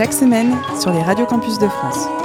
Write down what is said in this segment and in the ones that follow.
Chaque semaine sur les radios campus de France.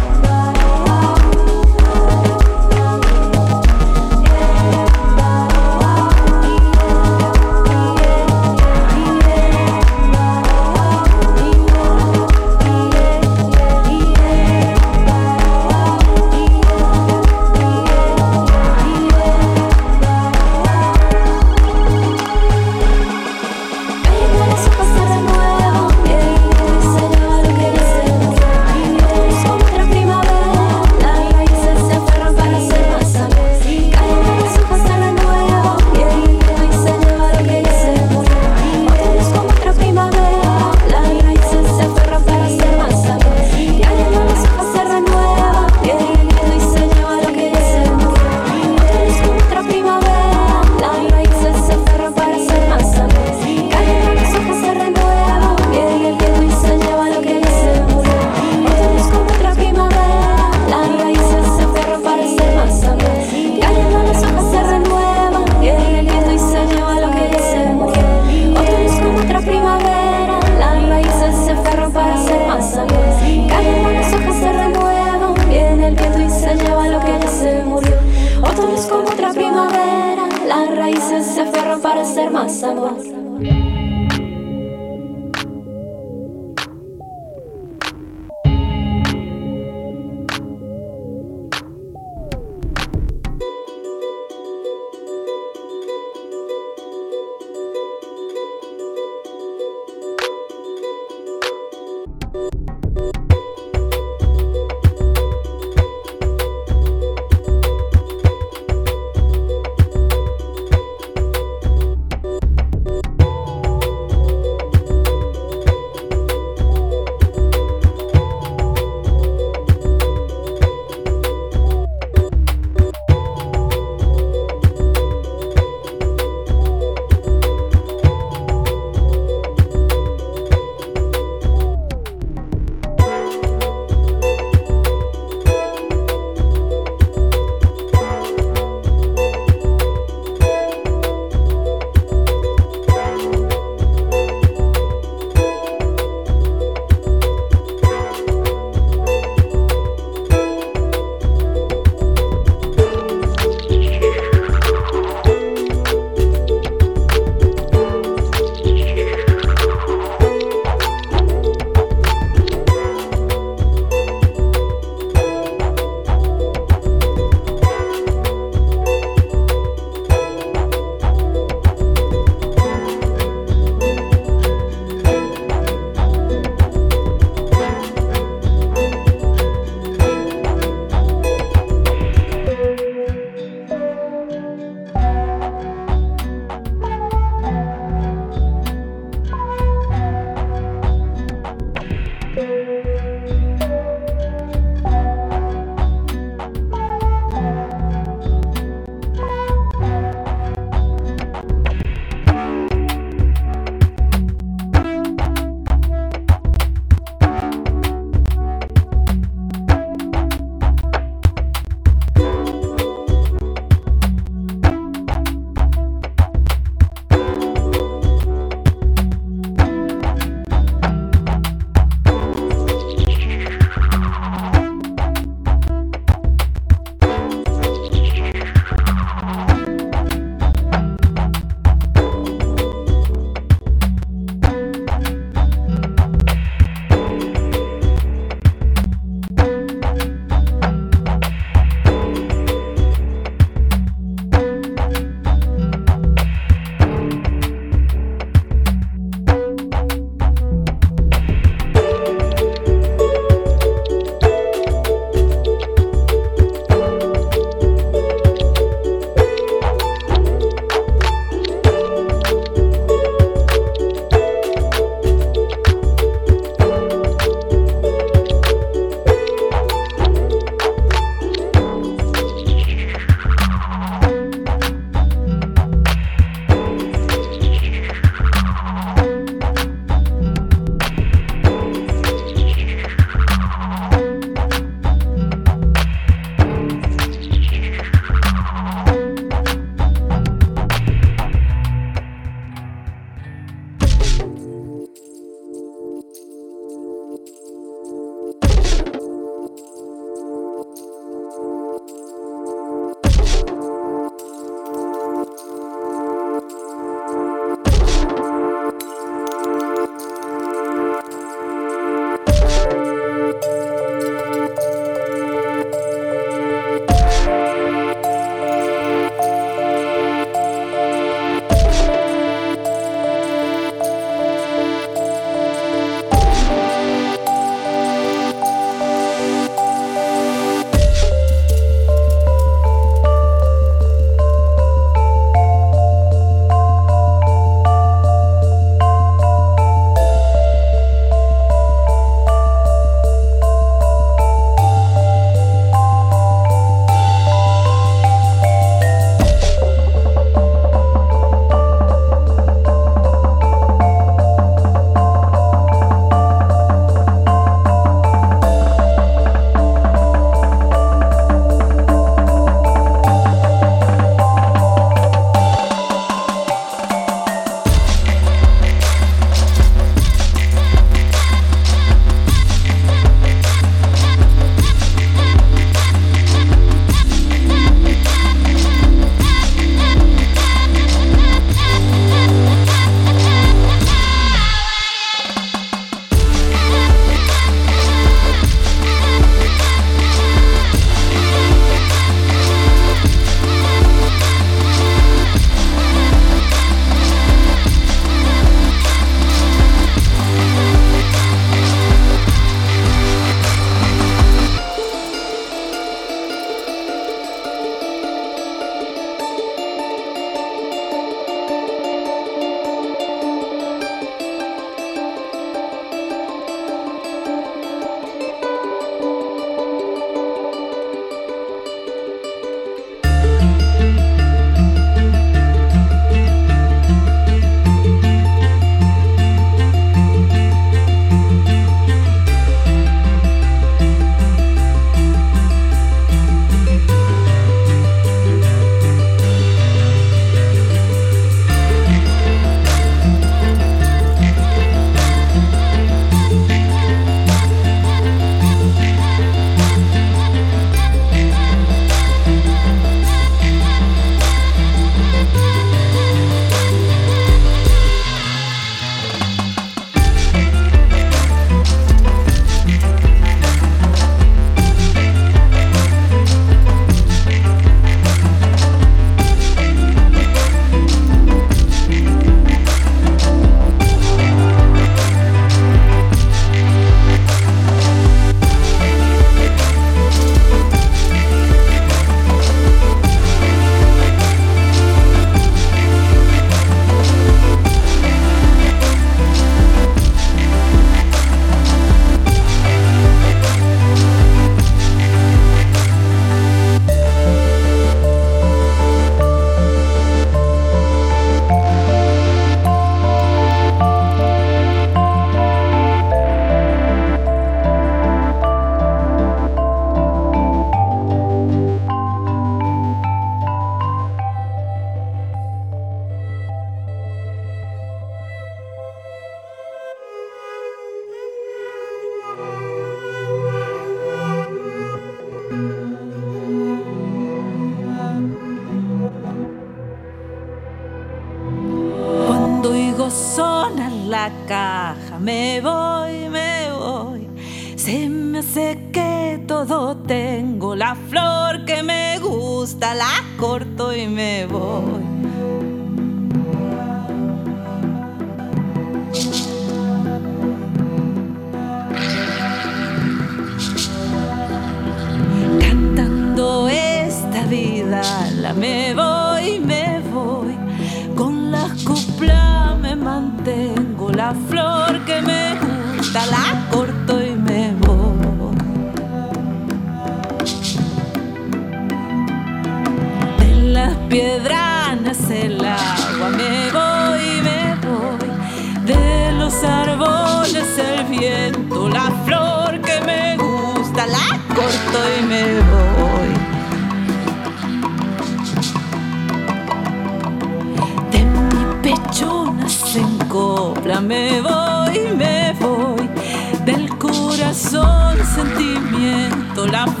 La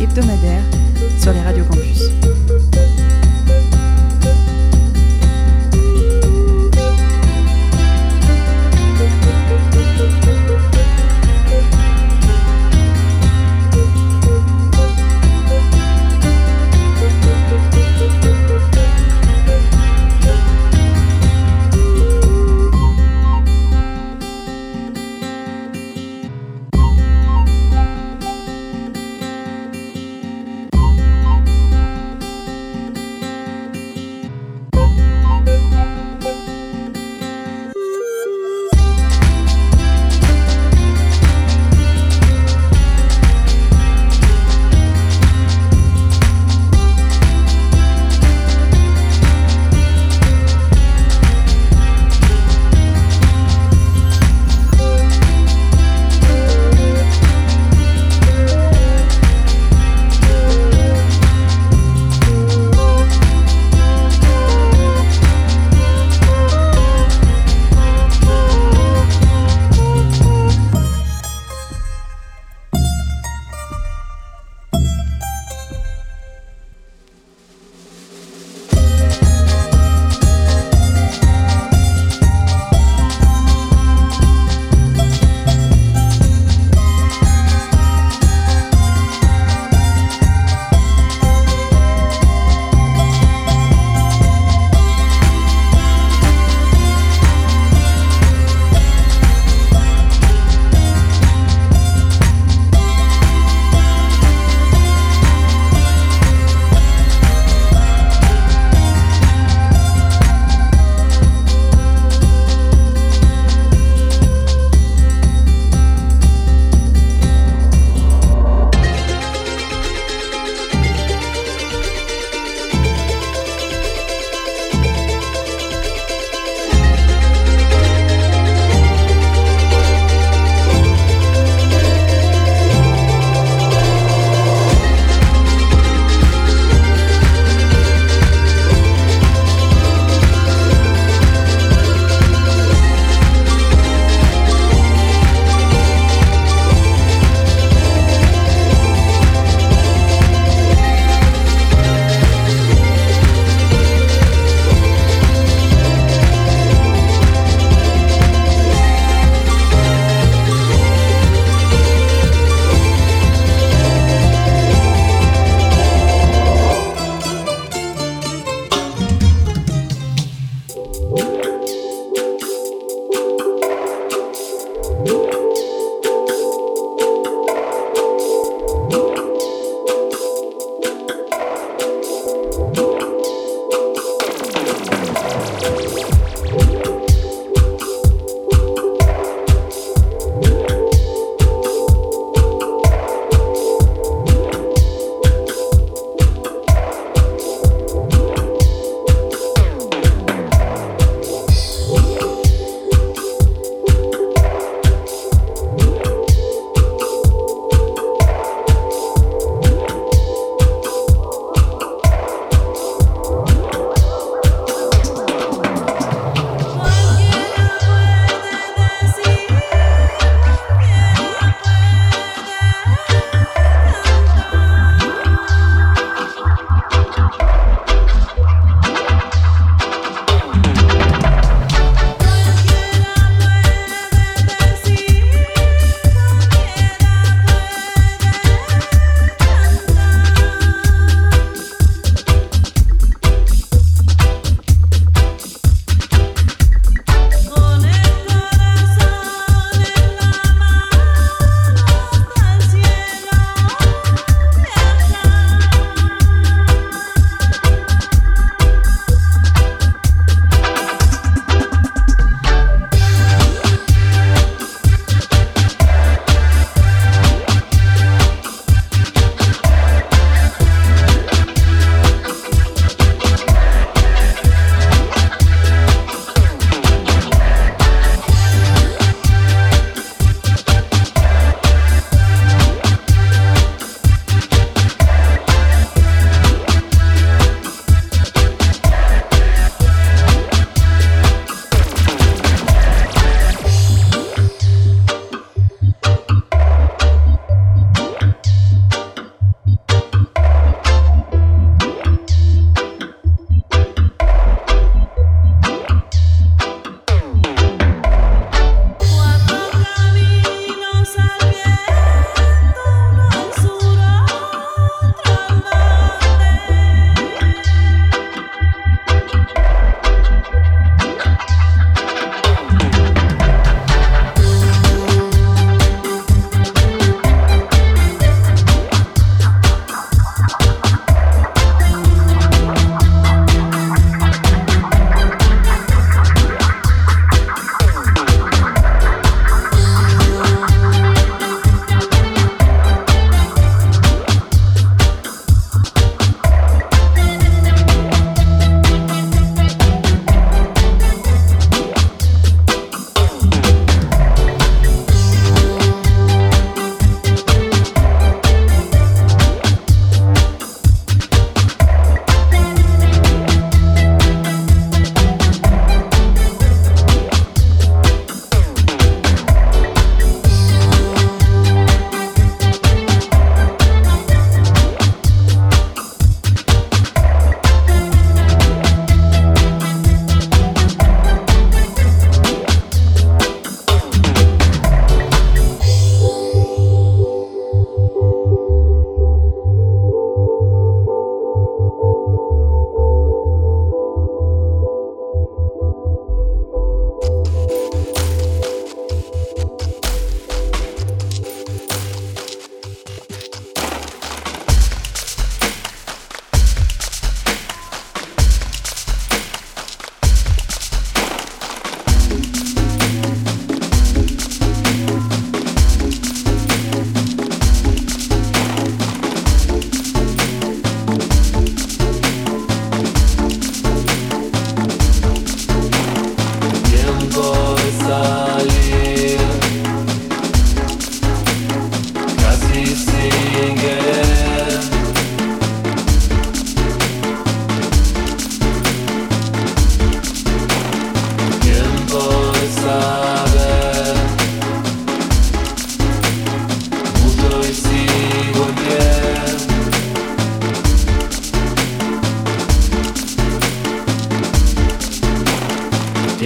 et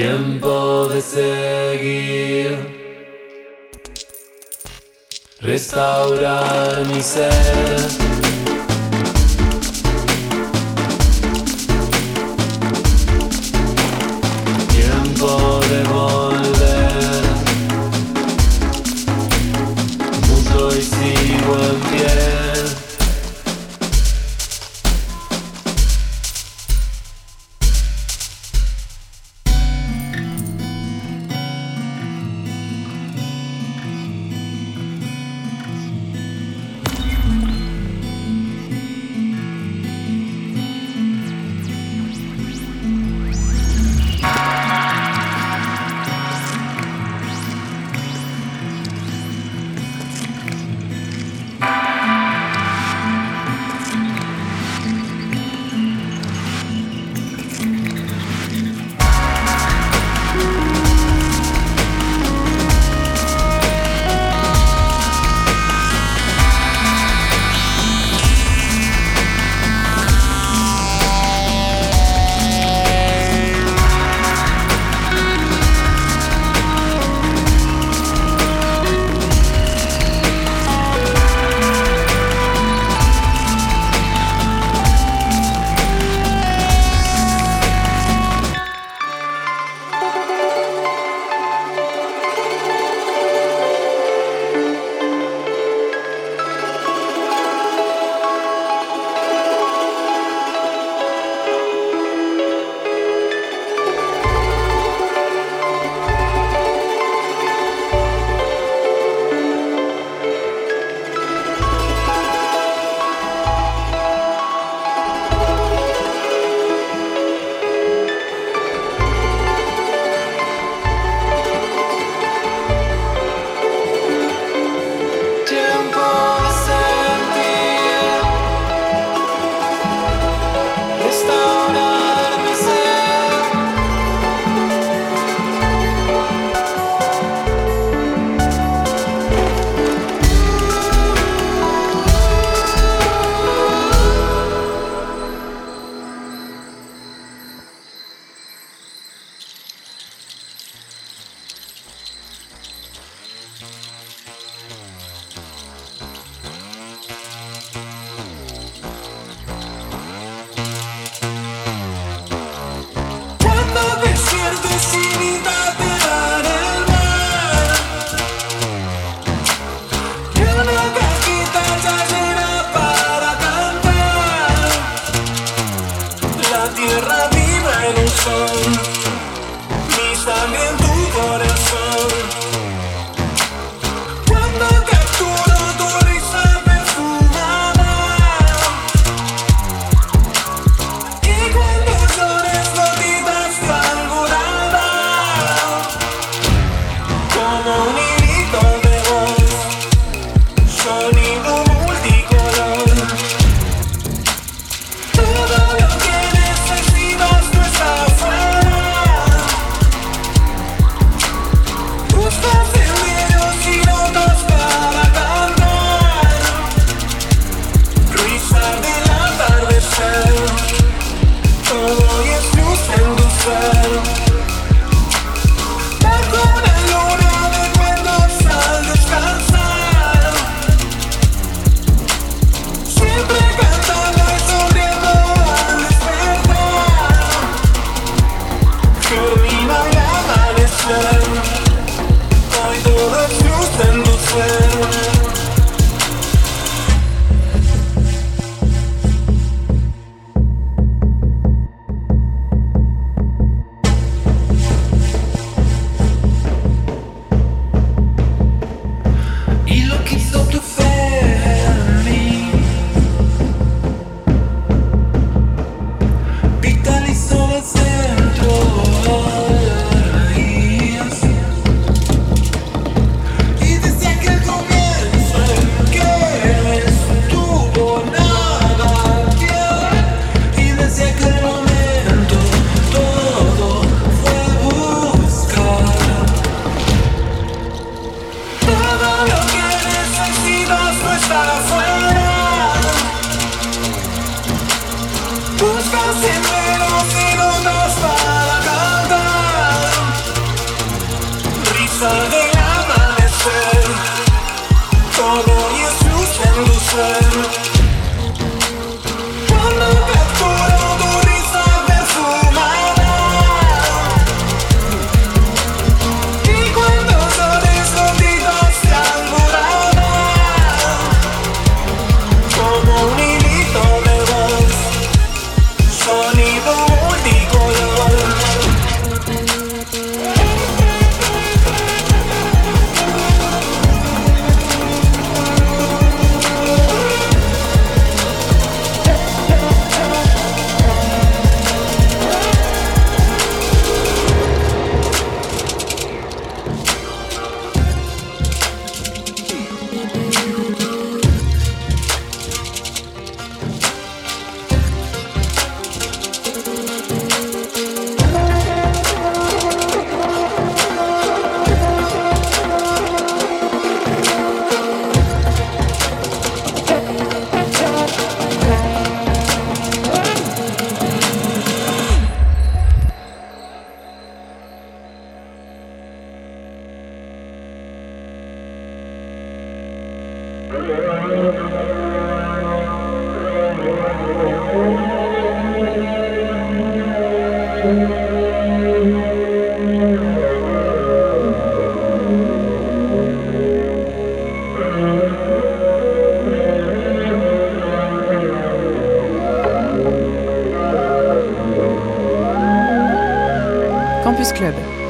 Tiempo de seguir, restaurar mi ser.